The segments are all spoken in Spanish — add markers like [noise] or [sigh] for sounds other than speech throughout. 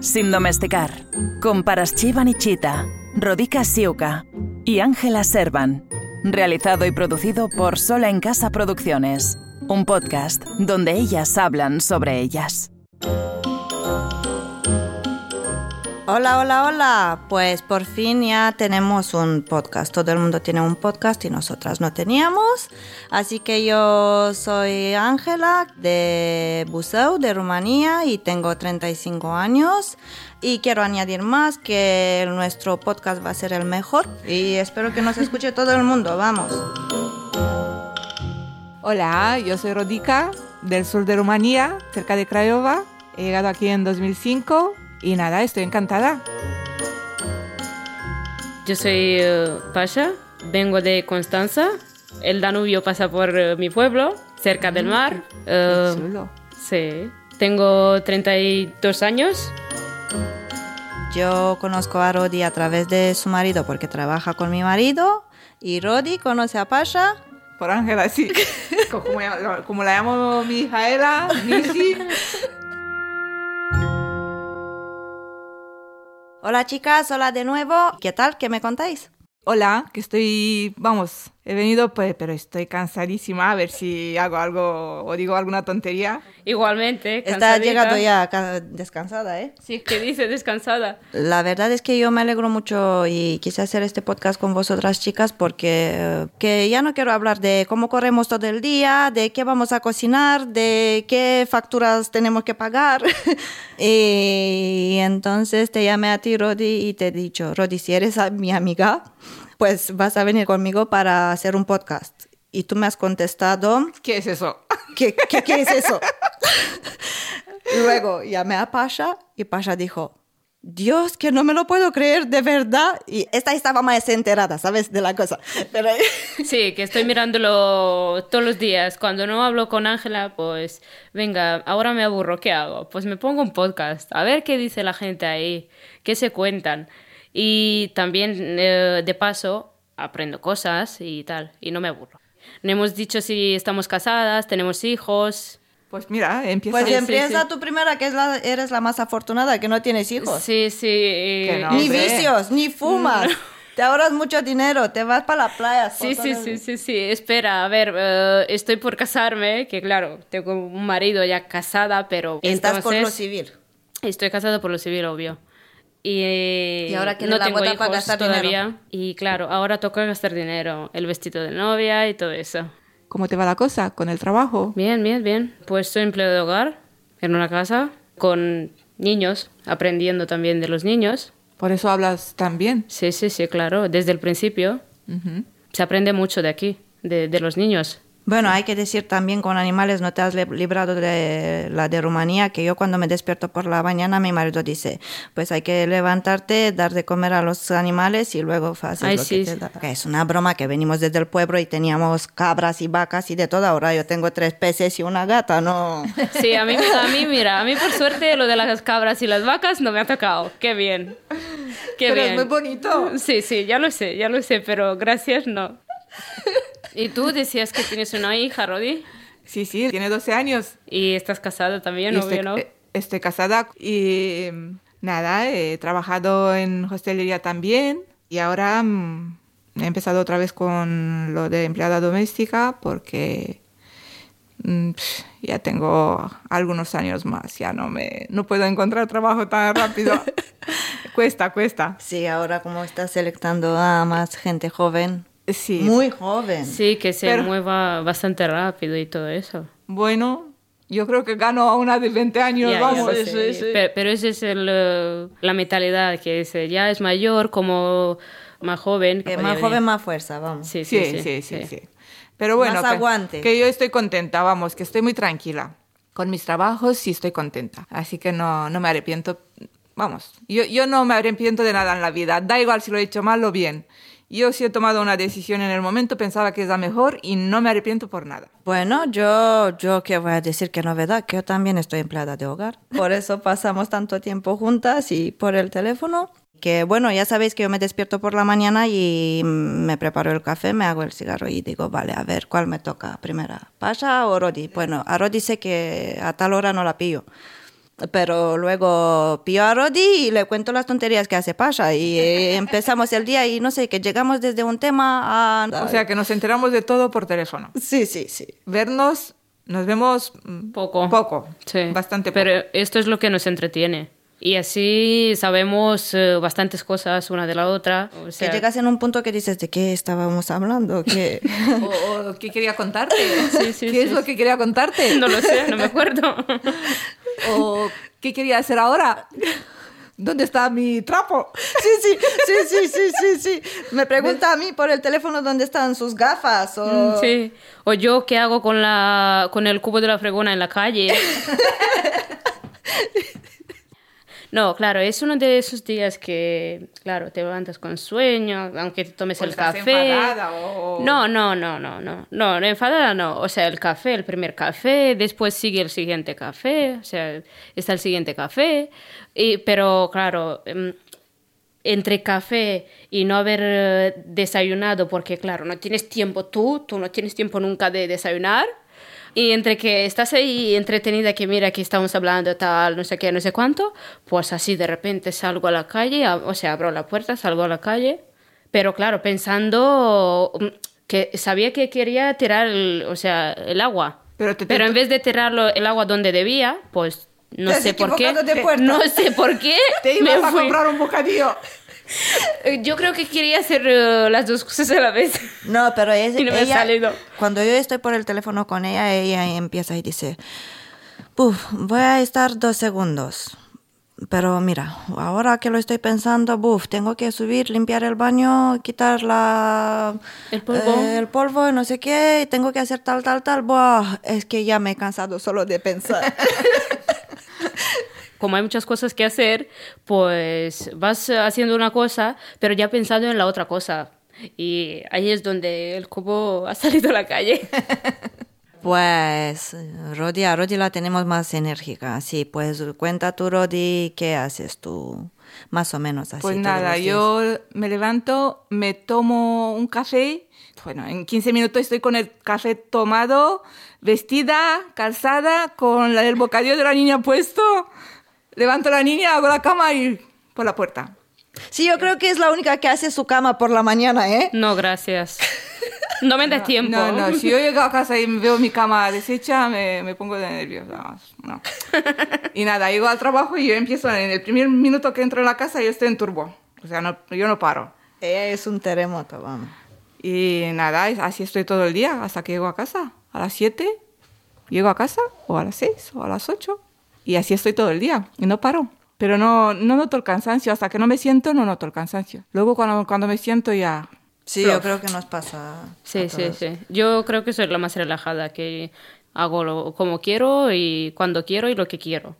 Sin domesticar, con Paraschiva Nichita, Rodica Siuka y Ángela Servan. Realizado y producido por Sola en Casa Producciones, un podcast donde ellas hablan sobre ellas. Hola, hola, hola. Pues por fin ya tenemos un podcast. Todo el mundo tiene un podcast y nosotras no teníamos. Así que yo soy Ángela de Buzău, de Rumanía, y tengo 35 años. Y quiero añadir más que nuestro podcast va a ser el mejor y espero que nos escuche todo el mundo. Vamos. Hola, yo soy Rodica, del sur de Rumanía, cerca de Craiova. He llegado aquí en 2005 y nada, estoy encantada. Yo soy uh, Pasha, vengo de Constanza. El Danubio pasa por uh, mi pueblo, cerca del mar. Qué Uh, chulo. sí. Tengo 32 años. Yo conozco a Rodi a través de su marido porque trabaja con mi marido. Y Rodi conoce a Pasha. Por Ángela, sí. [laughs] como, como la llamo mi hija Ela, Missy. [laughs] Hola chicas, hola de nuevo. ¿Qué tal? ¿Qué me contáis? Hola, que estoy, vamos, he venido, pues, pero estoy cansadísima. A ver si hago algo o digo alguna tontería. Igualmente. Está cansadita. llegando ya ca- descansada, ¿eh? Sí, ¿qué dice? Descansada. La verdad es que yo me alegro mucho y quise hacer este podcast con vosotras chicas porque eh, que ya no quiero hablar de cómo corremos todo el día, de qué vamos a cocinar, de qué facturas tenemos que pagar. [laughs] y entonces te llamé a ti, Rodi, y te he dicho, Rodi, si eres mi amiga, pues vas a venir conmigo para hacer un podcast. Y tú me has contestado, ¿Qué es eso? ¿Qué, qué, qué es eso? [laughs] Luego llamé a Pasha y Pasha dijo, Dios, que no me lo puedo creer, de verdad. Y esta estaba más enterada, ¿sabes? De la cosa. Pero [laughs] Sí, que estoy mirándolo todos los días. Cuando no hablo con Ángela, pues venga, ahora me aburro, ¿qué hago? Pues me pongo un podcast, a ver qué dice la gente ahí, qué se cuentan. Y también, eh, de paso, aprendo cosas y tal, y no me aburro. No hemos dicho si estamos casadas, tenemos hijos. Pues mira, empieza. pues sí, empieza sí. tu primera, que es la, eres la más afortunada, que no tienes hijos. Sí, sí. Que no. Ni Hombre. vicios, ni fumas. Te ahorras mucho dinero, te vas para la playa. Sí, sí, fotos- sí, sí, sí. Espera, a ver, eh, estoy por casarme, que claro, tengo un marido ya casada, pero Estás por lo entonces- civil. Estoy casada por lo civil, obvio. Y, eh, Y ahora quiere no la tengo hijos para gastar todavía. dinero. Y claro, ahora toca gastar dinero. El vestido de novia y todo eso. ¿Cómo te va la cosa con el trabajo? Bien, bien, bien. Pues soy empleo de hogar en una casa con niños, aprendiendo también de los niños. Por eso hablas tan bien. Sí, sí, sí, claro. Desde el principio Ujú. se aprende mucho de aquí, de, de los niños. Bueno, hay que decir también con animales, no te has li- librado de la de Rumanía, que yo cuando me despierto por la mañana, mi marido dice, pues hay que levantarte, dar de comer a los animales y luego haces Ay, lo sí, que te da. Que es una broma que venimos desde el pueblo y teníamos cabras y vacas y de todo. Ahora yo tengo tres peces y una gata, no. [laughs] Sí, a mí, a mí, mira, a mí por suerte lo de las cabras y las vacas no me ha tocado. Qué bien. Qué Pero bien. es muy bonito. Sí, sí, ya lo sé, ya lo sé, pero gracias no. ¿Y tú decías que tienes una hija, Rodi? Sí, sí, tiene 12 años. ¿Y estás casada también, Y obvio, estoy, no? eh, estoy casada y mm, nada, he trabajado en hostelería también y ahora mm, he empezado otra vez con lo de empleada doméstica porque mm, pf, ya tengo algunos años más, ya no me no puedo encontrar trabajo tan rápido. [laughs] cuesta, cuesta. Sí, ahora como estás selectando a más gente joven, Sí. muy joven. Sí, que se Pero- mueva bastante rápido y todo eso. Bueno, yo creo que gano a una de 20 años, vamos. Pero, esa es el, eh, la mentalidad, que es, eh, ya es mayor como más joven. Oye, más joven, más fuerza, vamos. Sí, sí, Sí, sí, sí, sí. Pero bueno, Más que- aguante. Que, yo estoy contenta, vamos, que estoy muy tranquila. Con mis trabajos sí estoy contenta. Así que no, no me arrepiento. Vamos, yo, yo no me arrepiento de nada en la vida. Da igual si lo he hecho mal o bien. Yo sí he tomado una decisión en el momento, pensaba que es la mejor y no me arrepiento por nada. Bueno, yo, yo qué voy a decir qué novedad, que yo también estoy empleada de hogar. Por eso pasamos tanto tiempo juntas y por el teléfono. Que bueno, ya sabéis que yo me despierto por la mañana y me preparo el café, me hago el cigarro y digo, vale, a ver, ¿cuál me toca primera? ¿Pasha o Rodi? Bueno, a Rodi sé que a tal hora no la pillo. Pero luego pillo a Rodi y le cuento las tonterías que hace Pasha y eh, [laughs] empezamos el día y no sé, que llegamos desde un tema a... O sea, que nos enteramos de todo por teléfono. Sí, sí, sí. Vernos, nos vemos mm, Poco. Poco. Sí. Bastante poco. Pero esto es lo que nos entretiene. Y así sabemos eh, bastantes cosas una de la otra. O sea, que llegas en un punto que dices, ¿de qué estábamos hablando? ¿Qué? [laughs] O, o ¿Qué quería contarte? Sí, sí, ¿Qué es sí, lo que quería contarte? [laughs] No lo sé, no me acuerdo. [laughs] ¿O qué quería hacer ahora? ¿Dónde está mi trapo? Sí, sí, sí, sí, sí, sí, sí. Me pregunta a mí por el teléfono dónde están sus gafas o... Sí. O yo qué hago con, la, con el cubo de la fregona en la calle. No, claro, es uno de esos días que, claro, te levantas con sueño, aunque te tomes ¿O el estás café. enfadada o- No, no, no, no, no, no, no, enfadada no. O sea, el café, el primer café, después sigue el siguiente café, o sea, está el siguiente café. Y, pero, claro, em, entre café y no haber eh, desayunado, porque, claro, no tienes tiempo tú, tú no tienes tiempo nunca de desayunar. Y entre que estás ahí entretenida, que mira que estamos hablando tal, no sé qué, no sé cuánto, pues así de repente salgo a la calle, o sea, abro la puerta, salgo a la calle, pero claro, pensando mm, que sabía que quería tirar, el, o sea, el agua. Pero te- en vez de tirarlo el agua donde debía, pues no sé por qué. [laughs] No sé por qué. Te me ibas a comprar un bocadillo. [laughs] Yo creo que quería hacer eh, las dos cosas a la vez. No, pero es, [laughs] no ella, cuando yo estoy por el teléfono con ella, ella empieza y dice, Puf, voy a estar dos segundos. Pero mira, ahora que lo estoy pensando, buf, tengo que subir, limpiar el baño, quitar la, El polvo. eh, el polvo, no sé qué, tengo que hacer tal, tal, tal. Buah, es que ya me he cansado solo de pensar. [laughs] Como hay muchas cosas que hacer, pues vas haciendo una cosa, pero ya pensando en la otra cosa. Y ahí es donde el cubo ha salido a la calle. [laughs] Pues, Rodi, a Rodi la tenemos más enérgica. Sí, pues cuenta tú, Rodi, ¿qué haces tú? Más o menos así. Pues nada, yo me levanto, me tomo un café. Bueno, en 15 minutos estoy con el café tomado, vestida, calzada, con el bocadillo de la niña puesto. Levanto a la niña, hago la cama y por la puerta. Sí, yo creo que es la única que hace su cama por la mañana, ¿eh? No, gracias. No me da tiempo. No, no, si yo llego a casa y veo mi cama deshecha, me, me pongo de nervios. No, no. Y nada, llego al trabajo y yo empiezo, en el primer minuto que entro en la casa, yo estoy en turbo. O sea, no, yo no paro. Ella es un terremoto, vamos. Y nada, así estoy todo el día hasta que llego a casa. A las 7 llego a casa, o a las 6, o a las 8. Y así estoy todo el día y no paro. Pero no, no noto el cansancio. Hasta que no me siento, no noto el cansancio. Luego cuando, cuando me siento ya... Sí, Plof. yo creo que nos pasa. Sí, a sí, todos. sí. Yo creo que soy la más relajada, que hago lo, como quiero y cuando quiero y lo que quiero.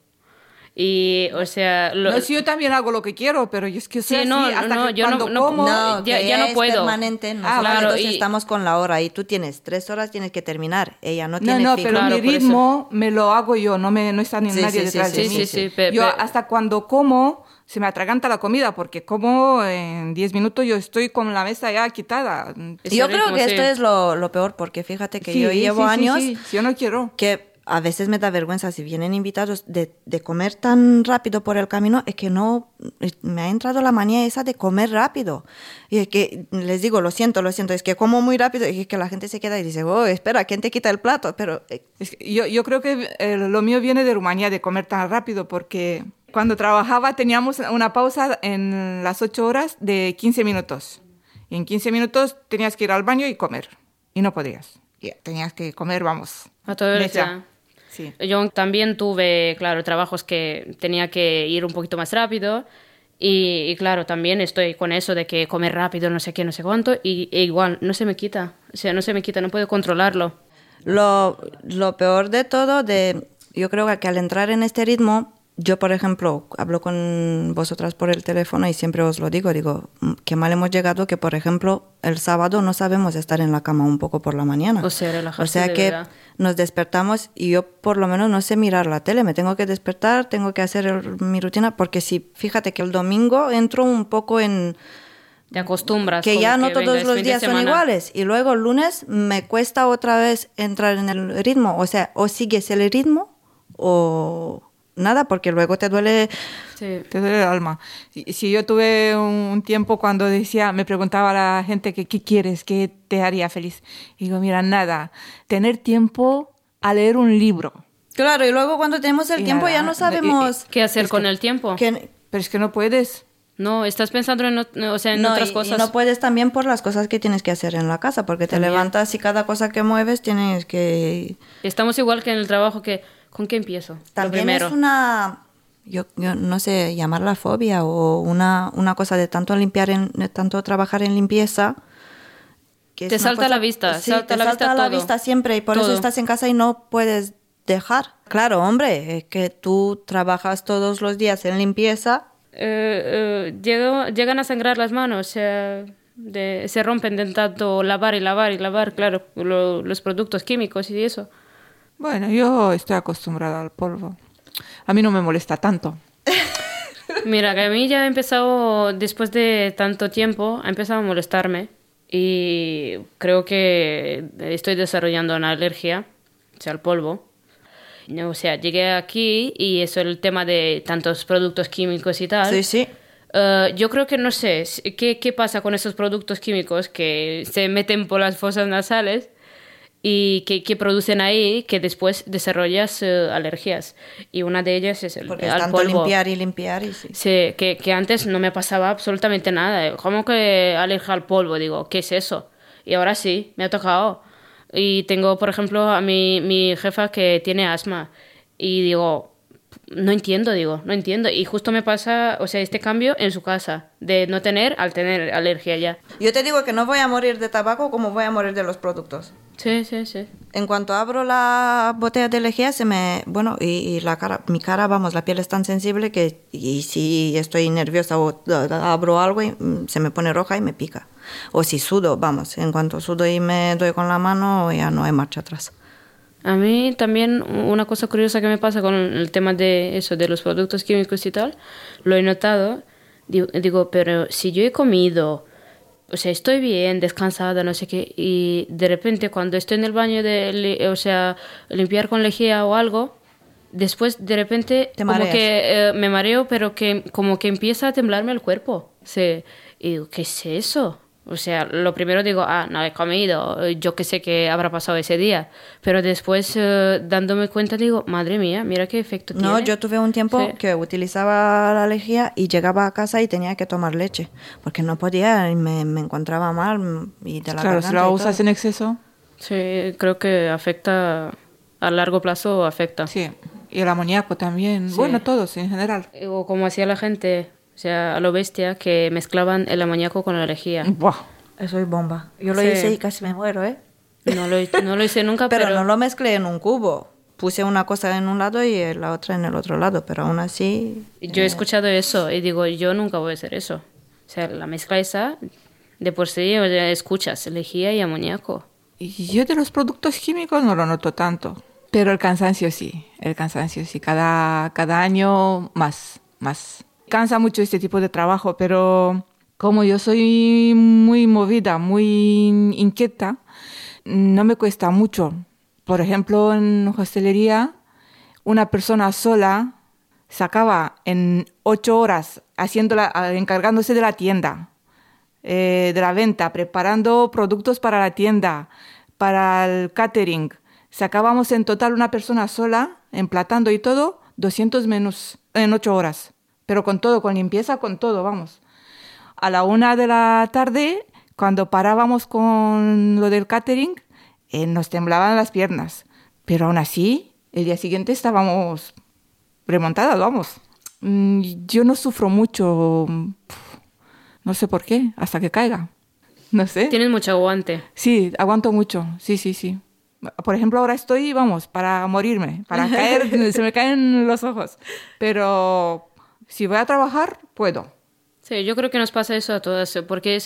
Y, o sea, lo- No, sí, yo también hago lo que quiero, pero yo es que Sí, no, así, hasta no, que yo no- cuando no- como... No, ya- que ya no es puedo. permanente. Nosotros claro, entonces y- estamos con la hora y tú tienes tres horas, tienes que terminar. Ella no No, tiene no, fijo. pero Claro, mi ritmo me lo hago yo, no, me, no está ni Sí, nadie sí, sí, detrás de sí, mí. sí, sí, pe- yo pe- hasta cuando como se me atraganta la comida, porque como en 10 minutos yo estoy con la mesa ya quitada. Yo creo que sí. esto es lo, lo peor, porque fíjate que Sí, yo llevo sí, sí, años sí, sí, yo no quiero. que a veces me da vergüenza si vienen invitados de, de comer tan rápido por el camino, es que no, me ha entrado la manía esa de comer rápido. Y es que les digo, lo siento, lo siento, es que como muy rápido y es que la gente se queda y dice, oh, espera, ¿quién te quita el plato? Pero eh, Es que yo, yo creo que eh, lo mío viene de Rumanía, de comer tan rápido, porque cuando trabajaba teníamos una pausa en las 8 horas de 15 minutos. Y en 15 minutos tenías que ir al baño y comer. Y no podías. Y tenías que comer, vamos. A todo el mesa. día. Sí. Yo también tuve, claro, trabajos que tenía que ir un poquito más rápido. Y, y claro, también estoy con eso de que comer rápido, no sé qué, no sé cuánto. Y e igual, no se me quita. O sea, no se me quita, no puedo controlarlo. Lo, lo peor de todo, de, yo creo que al entrar en este ritmo, yo, por ejemplo, hablo con vosotras por el teléfono y siempre os lo digo, digo, "Mm, qué mal hemos llegado que, por ejemplo, el sábado no sabemos estar en la cama un poco por la mañana. O sea, relajarse O sea de que verdad. nos despertamos y yo por lo menos no sé mirar la tele, me tengo que despertar, tengo que hacer el- mi rutina, porque si, fíjate que el domingo entro un poco en Te acostumbras. que ya no todos los días son iguales. Y luego el lunes me cuesta otra vez entrar en el ritmo. O sea, o sigues el ritmo o, nada porque luego te duele. Sí. Te duele el alma. Si, si yo tuve un, tiempo cuando decía, me preguntaba a la gente que qué quieres, qué te haría feliz. Y digo, mira, nada, tener tiempo a leer un libro. Claro, y luego cuando tenemos el tiempo ya no sabemos qué hacer con el tiempo. pero es que no puedes. No, estás pensando en, o sea, en otras cosas. Y no puedes también por las cosas que tienes que hacer en la casa, porque te levantas y cada cosa que mueves tienes que... Estamos igual que en el trabajo, que ¿con qué empiezo? También es una, yo, yo, no sé, llamarla fobia o una, una cosa de tanto limpiar, en, de tanto trabajar en limpieza. Que te salta la vista, sí, salta te la salta vista la vista siempre y por eso estás en casa y no puedes dejar. Claro, hombre, es que tú trabajas todos los días en limpieza eh, eh llegan a sangrar las manos, se rompen de tanto lavar y lavar y lavar, claro, los productos químicos y eso. Bueno, yo estoy acostumbrada al polvo. A mí no me molesta tanto. [laughs] Mira, que a mí ya ha empezado, después de tanto tiempo, ha empezado a molestarme y creo que estoy desarrollando una alergia, o sea, al polvo. O sea, llegué aquí y eso el tema de tantos productos químicos y tal. Sí, sí. Eh, yo creo que no sé ¿qué, qué pasa con esos productos químicos que se meten por las fosas nasales y que, que, producen ahí que después desarrollas eh, alergias. Y una de ellas es el Porque tanto limpiar y limpiar y sí. Sí, que, que, antes no me pasaba absolutamente nada. ¿Cómo que alergia al polvo? Digo, ¿qué es eso? Y ahora sí, me ha tocado. Y tengo, por ejemplo, a mi, mi jefa que tiene asma. Y digo, no entiendo, digo, no entiendo. Y justo me pasa, o sea, este cambio en su casa, de no tener al tener alergia ya. Yo te digo que no voy a morir de tabaco como voy a morir de los productos. Sí, sí, sí. En cuanto abro la botella de lejía, se me. Bueno, y, la cara, mi cara, vamos, la piel es tan sensible que. Y si estoy nerviosa o abro algo, y, mm, se me pone roja y me pica. O si sudo, vamos, en cuanto sudo y me doy con la mano, ya no hay marcha atrás. A mí también una cosa curiosa que me pasa con el tema de eso, de los productos químicos y tal, lo he notado. Digo, digo pero si yo he comido o sea, estoy bien, descansada, no sé qué, y de repente cuando estoy en el baño de, o sea, limpiar con lejía o algo, después de repente como que eh, me mareo, pero que como que empieza a temblarme el cuerpo. Sí. Y digo, ¿qué es eso? O sea, lo primero digo, ah, no he comido, yo que sé que habrá pasado ese día. Pero después, eh, dándome cuenta, digo, madre mía, mira qué efecto tiene. No, yo tuve un tiempo que utilizaba la lejía y llegaba a casa y tenía que tomar leche, porque no podía y me, me encontraba mal y de la Claro, si la usas en exceso. Sí, creo que afecta, a largo plazo afecta. Sí, y el amoníaco también, bueno, todos en general. O como hacía la gente, o sea, a lo bestia, que mezclaban el amoníaco con la lejía. Buah. Eso es bomba. Yo lo hice y casi me muero, ¿eh? No lo, no lo hice nunca, [laughs] pero, pero... no lo mezclé en un cubo. Puse una cosa en un lado y la otra en el otro lado, pero aún así... Yo he eh, escuchado eso y digo, yo nunca voy a hacer eso. O sea, la mezcla esa, de por sí, escuchas, lejía y amoníaco. Y yo de los productos químicos no lo noto tanto, pero el cansancio sí, el cansancio sí, cada, cada año más, más. Cansa mucho este tipo de trabajo, pero como yo soy muy movida, muy inquieta, no me cuesta mucho. Por ejemplo, en hostelería, una persona sola sacaba en ocho horas haciéndola, encargándose de la tienda, eh, de la venta, preparando productos para la tienda, para el catering. Sacábamos en total una persona sola, emplatando y todo, 200 menús en ocho horas pero con todo, con limpieza, con todo, vamos. A la una de la tarde, cuando parábamos con lo del catering, eh, nos temblaban las piernas, pero aún así, el día siguiente estábamos remontadas, vamos. Mm, yo no sufro mucho, no sé por qué, hasta que caiga. No sé. Tienes mucho aguante. Sí, aguanto mucho, sí, sí, sí. Por ejemplo, ahora estoy, vamos, para morirme, para caer, [laughs] se me caen los ojos. Pero si voy a trabajar, puedo. Sí, yo creo que nos pasa eso a todas, porque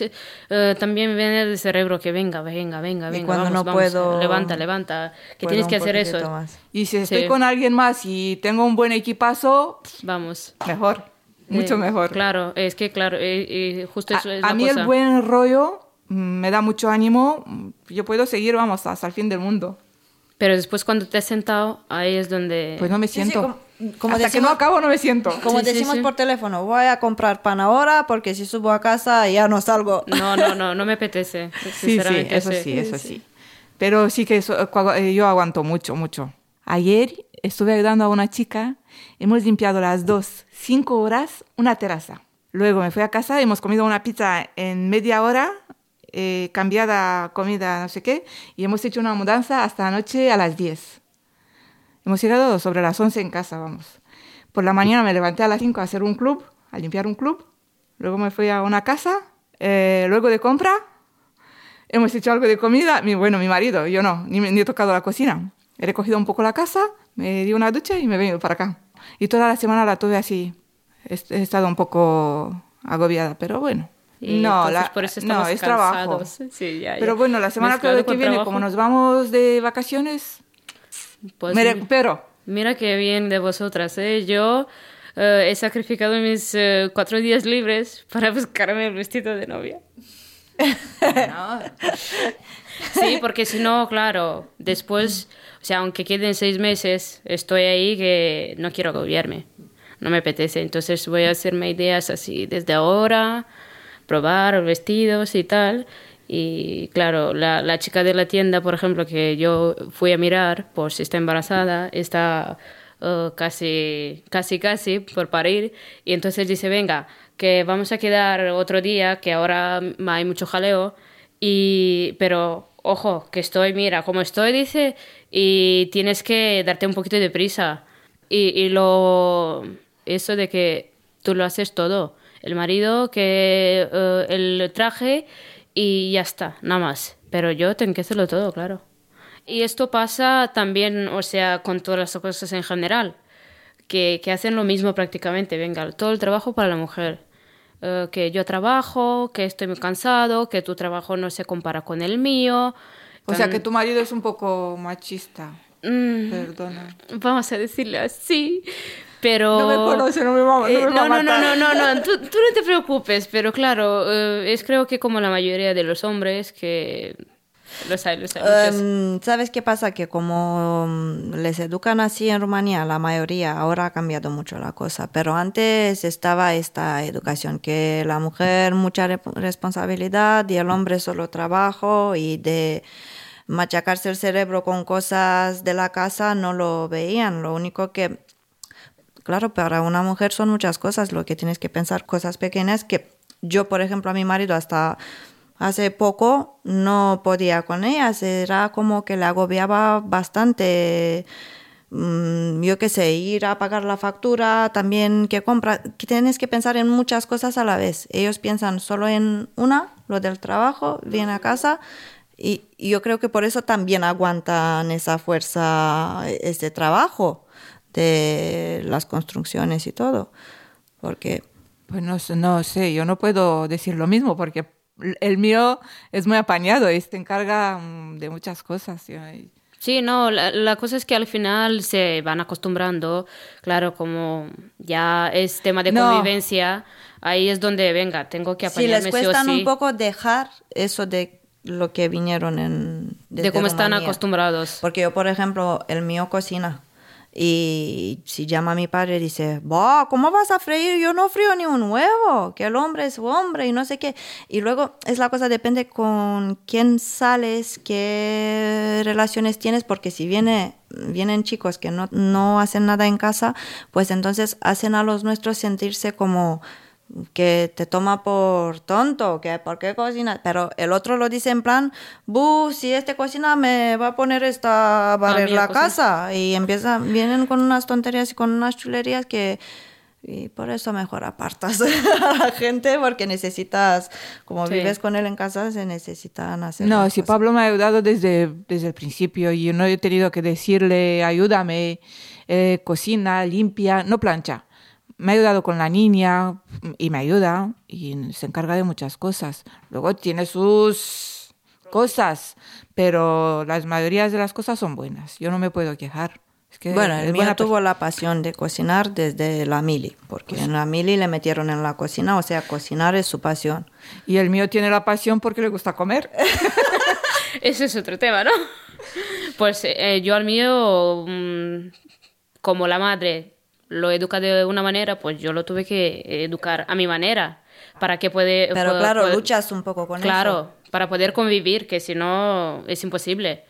eh, también viene del cerebro que venga, venga, venga, venga. Y cuando no puedo. Levanta, levanta, que tienes que hacer eso. Y si estoy con alguien más y tengo un buen equipazo, vamos. Mejor, mucho mejor. Claro, es que claro, eh, justo eso a, es A mí el buen rollo me da mucho ánimo, yo puedo seguir, vamos, hasta el fin del mundo. Pero después cuando te has sentado, ahí es donde... Pues no me siento. Como Hasta que no acabo no me siento. como Sí, decimos sí. por teléfono, voy a comprar pan ahora porque si subo a casa ya no salgo. [laughs] No, no, no, no me apetece. Sí, sí, sinceramente, eso sí, eso sí. Pero sí que eso, eh, yo aguanto mucho, mucho. Ayer estuve ayudando a una chica, hemos limpiado las dos, cinco horas, una terraza. Luego me fui a casa, hemos comido una pizza en media hora, eh, cambiada comida, no sé qué, y hemos hecho una mudanza hasta anoche a las 10. Hemos llegado sobre las 11 en casa, vamos. Por la mañana me levanté a las 5 a hacer un club, a limpiar un club. Luego me fui a una casa, eh, luego de compra, hemos hecho algo de comida. Mi, bueno, mi marido, yo no, ni, ni he tocado la cocina. He recogido un poco la casa, me di una ducha y me he venido para acá. Y toda la semana la tuve así. He, estado un poco agobiada, pero bueno. Y no, la- por eso no, es trabajo. cansados. Sí, ya, ya. Pero bueno, la semana que, Mezclado que con viene, trabajo, como nos vamos de vacaciones, pues me mi- recupero. Mira qué bien de vosotras, ¿eh? Yo eh, he sacrificado mis eh, cuatro días libres para [laughs] buscarme el vestido de novia. Sí, porque si no, claro, después, o sea, aunque queden seis meses, estoy ahí que no quiero agobiarme, no me apetece. Entonces voy a hacerme ideas así desde ahora, probar vestidos y tal. Y claro, la, la chica de la tienda, por ejemplo, que yo fui a mirar por si está embarazada, está eh, casi, casi, casi por parir. Y entonces dice, venga, que vamos a quedar otro día, que ahora hay mucho jaleo. Y, pero, ojo, que estoy, mira, como estoy, dice, y tienes que darte un poquito de prisa. Y, y lo, eso de que tú lo haces todo. El marido, que eh, el traje y ya está, nada más. Pero yo tengo que hacerlo todo, claro. Y esto pasa también, o sea, con todas las cosas en general, que, que hacen lo mismo prácticamente. Venga, todo el trabajo para la mujer. Eh, que yo trabajo, que estoy muy cansado, que tu trabajo no se compara con el mío. O sea, que tu marido es un poco machista. Mm, Perdona. vamos a decirle así. Pero... No me conoce, no me va, no Eh, me va a no, no, no, matar. no, no, no, tú, tú no te preocupes, pero claro, eh, es creo que como la mayoría de los hombres que los hay, los hay. Em, ¿Sabes qué pasa? Que como mm, les educan así en Rumanía, la mayoría, ahora ha cambiado mucho la cosa, pero antes estaba esta educación, que la mujer mucha re- responsabilidad y el hombre solo trabajo y de machacarse el cerebro con cosas de la casa no lo veían, lo único que Claro, para una mujer son muchas cosas, lo que tienes que pensar, cosas pequeñas que yo, por ejemplo, a mi marido hasta hace poco no podía con ellas, era como que le agobiaba bastante, mm, yo qué sé, ir a pagar la factura, también que compra, tienes que pensar en muchas cosas a la vez. Ellos piensan solo en una, lo del trabajo, vienen a casa. Y y yo creo que por eso también aguantan esa fuerza, ese trabajo de las construcciones y todo. Porque Pues no, sé- no sé, yo no puedo decir lo mismo porque el mío es muy apañado y se encarga mm, de muchas cosas. Sí, no, la, la cosa es que al final se van acostumbrando, claro, como ya es tema de No. convivencia, ahí es donde, venga, tengo que les apañarme sí cuestan sí, un poco dejar eso de lo que vinieron en... de cómo están acostumbrados. Porque yo, por ejemplo, el mío cocina. Y si llama a mi padre y dice, "Bah, ¿cómo vas a freír? Yo no frío ni un huevo, que el hombre es hombre y no sé qué. Y luego es la cosa, depende con quién sales, qué relaciones tienes, porque si viene, vienen chicos que no, no hacen nada en casa, pues entonces hacen a los nuestros sentirse como que te toma por tonto, que por qué cocinas, pero el otro lo dice en plan, bu, si este cocina me va a poner esta a barrer la cocinar". casa y empiezan, vienen con unas tonterías y con unas chulerías que y por eso mejor apartas [laughs] a la gente porque necesitas, como Sí. vives con él en casa, se necesitan hacer. No, si cosas. Pablo me ha ayudado desde, desde el principio y yo no he tenido que decirle, ayúdame, eh, cocina, limpia, no plancha. Me ha ayudado con la niña y me ayuda y se encarga de muchas cosas. Luego tiene sus cosas, pero las mayorías de las cosas son buenas. Yo no me puedo quejar. Es que Bueno, el mío tuvo la pasión de cocinar desde la mili, porque en la mili le metieron en la cocina, o sea, cocinar es su pasión. Y el mío tiene la pasión porque le gusta comer. [laughs] Ese es otro tema, ¿no? Pues eh, yo al mío, mm, como la madre, lo educa de una manera, pues yo lo tuve que educar a mi manera para que puede... Pero claro, luchas un poco con eso. Claro, para poder convivir, que si no es imposible.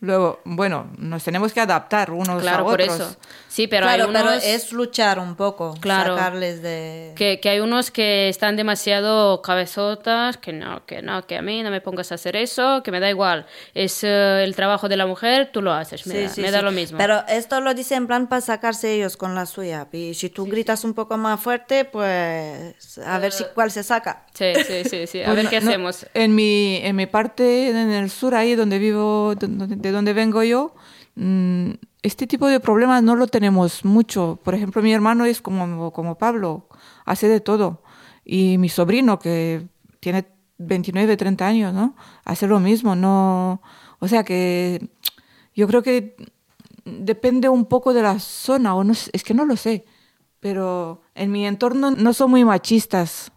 Luego, bueno, nos tenemos que adaptar unos Claro, a por otros. eso. Sí, pero claro, hay unos... pero es luchar un poco, Claro. sacarles de... Que, que hay unos que están demasiado cabezotas, que no, que no, que a mí no me pongas a hacer eso, que me da igual. Es eh, el trabajo de la mujer, tú lo haces, me, Sí, da, sí, me sí. da lo mismo. Pero esto lo dice en plan para sacarse ellos con la suya. Y si tú gritas un poco más fuerte, pues a ver si cuál se saca. Sí, sí, sí, sí. A Pues ver no- qué no, hacemos. en, mi, en mi parte, en el sur, ahí donde vivo, de, de donde vengo yo, mm, este tipo de problemas no lo tenemos mucho. Por ejemplo, mi hermano es como, como Pablo, hace de todo. Y mi sobrino, que tiene 29, 30 años, ¿no? Hace lo mismo, no... O sea que yo creo que depende un poco de la zona, o no es que no lo sé. Pero en mi entorno no son muy machistas.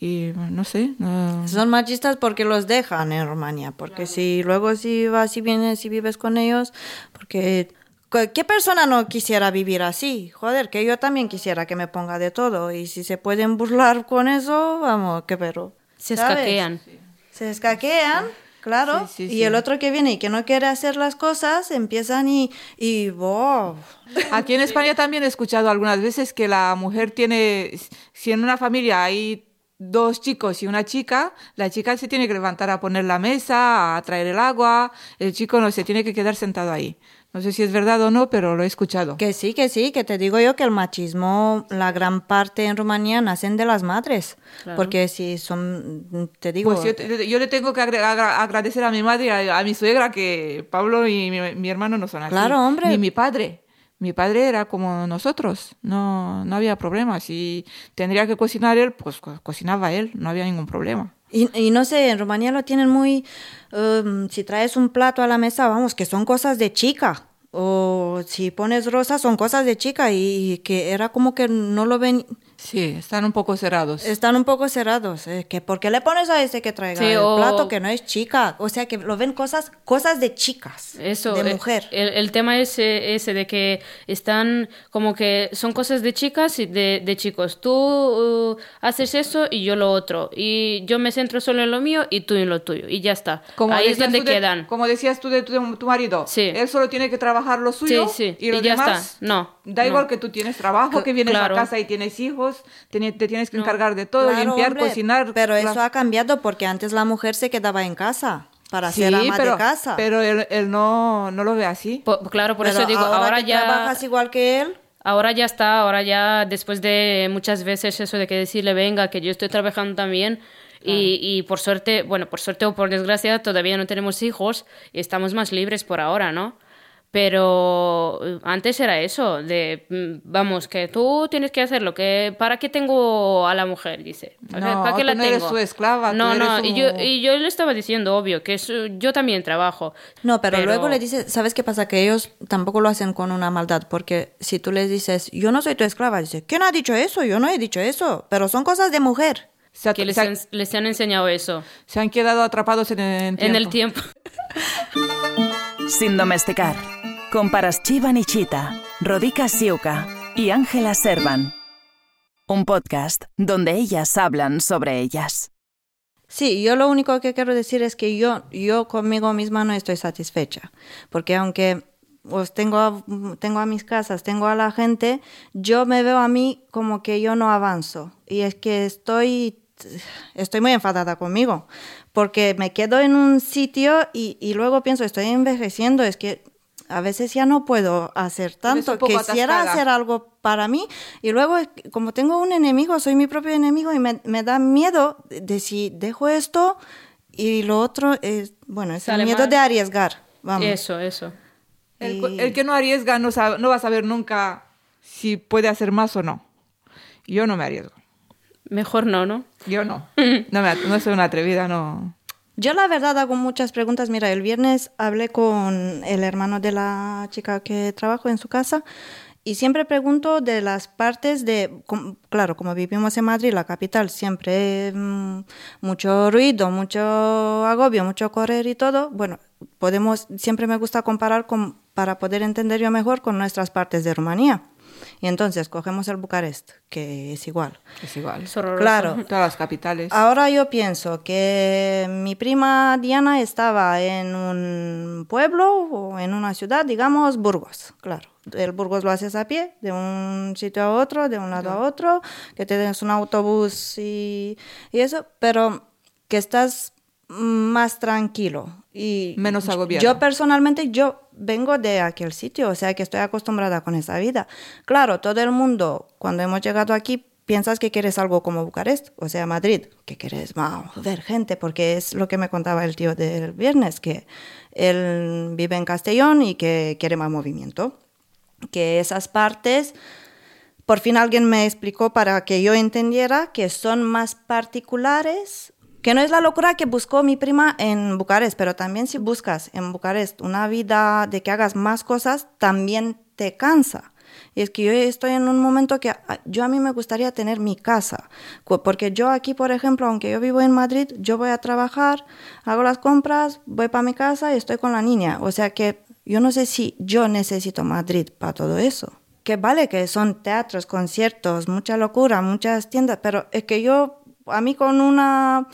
Y no sé, no... Son machistas porque los dejan en Rumania. Porque si luego si vas y vienes y vives con ellos, porque ¿qué persona no quisiera vivir así? Joder, que yo también quisiera que me ponga de todo. Y si se pueden burlar con eso, vamos, que pero. Se ¿sabes? escaquean. Se escaquean, claro. Sí, sí, y sí. el otro que viene y que no quiere hacer las cosas, empiezan y. y wow. Aquí en España también he escuchado algunas veces que la mujer tiene, si en una familia hay dos chicos y una chica, la chica se tiene que levantar a poner la mesa, a traer el agua, el chico no se tiene que quedar sentado ahí. No sé si es verdad o no, pero lo he escuchado. Que sí, que sí, que te digo yo que el machismo, la gran parte en Rumanía nacen de las madres. Porque si son, te digo, Pues yo, yo le tengo que agra- agradecer a mi madre y a, a mi suegra que Pablo y mi, mi hermano no son así. Claro, hombre. Ni mi padre. Mi padre era como nosotros, no, no había problema. Si tendría que cocinar él, pues co- cocinaba él, no había ningún problema. Y, y no sé, en Rumanía lo tienen muy... um, si traes un plato a la mesa, vamos, que son cosas de chica. O si pones rosas, son cosas de chica. Y, que era como que no lo ven... Sí, están un poco cerrados. Están un poco cerrados. eh, que ¿Por qué le pones a ese que traiga Sí, el o- plato que no es chica? O sea, que lo ven cosas, cosas de chicas. Eso, De eh, mujer. El, el tema es eh, ese de que están como que son cosas de chicas y de, de chicos. Tú uh, haces eso y yo lo otro. Y yo me centro solo en lo mío y tú en lo tuyo. Y ya está. Ahí es donde de- quedan. como decías tú de tu, de tu marido, Sí. él solo tiene que trabajar lo suyo Sí, sí, y lo y ya demás, está. No, Da no. igual que tú tienes trabajo, que vienes claro. a casa y tienes hijos, te, te tienes que encargar de todo, Claro, limpiar, hombre, cocinar. Pero la- eso ha cambiado porque antes la mujer se quedaba en casa para Sí, ser ama pero, de casa. pero él, él no, no lo ve así. Po- claro, por Pero eso digo, ahora, que ya... trabajas igual que él. Ahora ya está, ahora ya después de muchas veces eso de que decirle, venga, que yo estoy trabajando también. Y, y por suerte, bueno, por suerte o por desgracia, todavía no tenemos hijos y estamos más libres por ahora, ¿no? Pero eh, antes era eso, de, mm, vamos, que tú tienes que hacerlo, que ¿para qué tengo a la mujer? Dice. ¿Para, qué- No, para qué tú la no eres tengo? su esclava, tú No, no, eres y, yo, y yo le estaba diciendo, obvio, que es, yo también trabajo. No, pero, luego le dices, ¿sabes qué pasa? Que ellos tampoco lo hacen con una maldad, porque si tú les dices, yo no soy tu esclava, dice, ¿quién ha dicho eso? Yo no he dicho eso, pero son cosas de mujer. Se, Que les, se han- les han enseñado eso se han quedado atrapados en el tiempo. en el tiempo. [laughs] Sin domesticar. Con Paraschiva Nichita, Rodica Siuka y Ángela Servan. Un podcast donde ellas hablan sobre ellas. Sí, yo lo único que quiero decir es que yo, yo conmigo misma no estoy satisfecha, porque aunque pues tengo, a- tengo a mis casas, tengo a la gente, yo me veo a mí como que yo no avanzo. Y es que estoy, estoy muy enfadada conmigo, porque me quedo en un sitio y, y luego pienso, estoy envejeciendo, es que a veces ya no puedo hacer tanto. Quisiera atascada. hacer algo para mí y luego como tengo un enemigo, soy mi propio enemigo y me, me da miedo de, de si dejo esto y lo otro es, bueno, es Sale el miedo mal. de arriesgar. Vamos. Eso, eso. El, Y- el que no arriesga no, sabe- no va a saber nunca si puede hacer más o no. Yo no me arriesgo. Mejor no, ¿no? Yo no. [laughs] No, me, no soy una atrevida, no. Yo la verdad hago muchas preguntas. Mira, el viernes hablé con el hermano de la chica que trabajo en su casa y siempre pregunto de las partes de, com- claro, como vivimos en Madrid, la capital, siempre mm, mucho ruido, mucho agobio, mucho correr y todo. Bueno, podemos, siempre me gusta comparar con, para poder entender yo mejor con nuestras partes de Rumanía. Y entonces cogemos el Bucarest, que es igual. Es igual. Es. Claro. [laughs] Todas las capitales. Ahora yo pienso que mi prima Diana estaba en un pueblo o en una ciudad, digamos Burgos, claro. El Burgos lo haces a pie, de un sitio a otro, de un lado a otro, que tienes un autobús y, y eso, pero que estás más tranquilo y Menos agobiado. Yo personalmente yo vengo de aquel sitio, o sea que estoy acostumbrada con esa vida. Claro, todo el mundo cuando hemos llegado aquí piensas que quieres algo como Bucarest, o sea, Madrid, que quieres wow, ver gente, porque es lo que me contaba el tío del viernes, que él vive en Castellón y que quiere más movimiento, que esas partes, por fin alguien me explicó para que yo entendiera que son más particulares, que no es la locura que buscó mi prima en Bucarest, pero también si buscas en Bucarest una vida de que hagas más cosas, también te cansa. Y es que yo estoy en un momento que ah, yo a mí me gustaría tener mi casa, porque yo aquí, por ejemplo, aunque yo vivo en Madrid, yo voy a trabajar, hago las compras, voy para mi casa y estoy con la niña. O sea que yo no sé si yo necesito Madrid para todo eso. Que vale que son teatros, conciertos, mucha locura, muchas tiendas, pero es que yo, a mí con una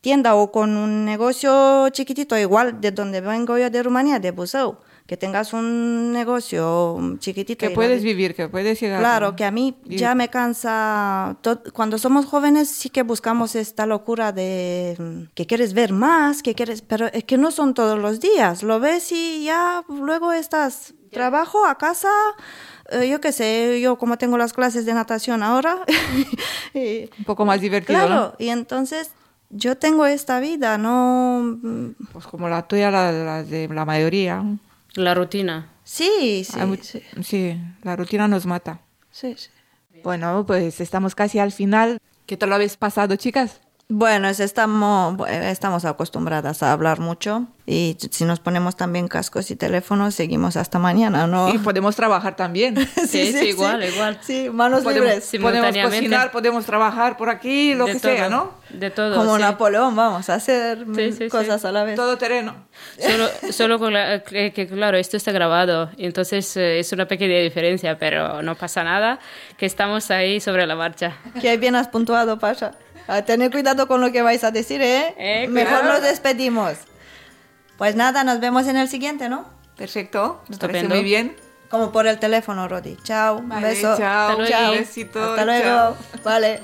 tienda o con un negocio chiquitito, igual de donde vengo yo de Rumanía, de Buzău, que tengas un negocio chiquitito. que puedes vi- vivir, que puedes llegar. Claro, que a mí ya me cansa. Cuando somos jóvenes sí que buscamos esta locura de mm, que quieres ver más, que quieres, pero es que no son todos los días. Lo ves y ya luego estás trabajo a casa. eh, yo qué sé, yo como tengo las clases de natación ahora. [laughs] y- Un poco más divertido, claro, ¿no? y entonces yo tengo esta vida, no. Pues como la tuya, la, la de la mayoría. La rutina. Sí, sí, Hay mu- sí, sí, la rutina nos mata. sí, sí. Bueno, pues estamos casi al final. ¿Qué tal lo habéis pasado, chicas? Bueno, es- estamos, bueno, estamos acostumbradas a hablar mucho y si nos ponemos también cascos y teléfonos seguimos hasta mañana, ¿no? Y podemos trabajar también. [laughs] Sí, sí, igual, igual. Sí, manos podemos, libres. podemos cocinar, podemos trabajar por aquí, lo de que todo, sea, ¿no? De todo. Como sí. Napoleón, vamos a hacer Sí, sí, sí. cosas a la vez. Todo terreno. Solo, [laughs] solo con la- que, que, claro, esto está grabado, y entonces eh, es una pequeña diferencia, pero no pasa nada, que estamos ahí sobre la marcha. Que bien has puntuado, Pasha. A tener cuidado con lo que vais a decir, ¿eh? eh Mejor nos despedimos. Pues nada, nos vemos en el siguiente, ¿no? Perfecto. Nos muy bien. Como por el teléfono, Rodi. Chao. Un beso. Chao. Hasta Besito, Hasta luego. Vale.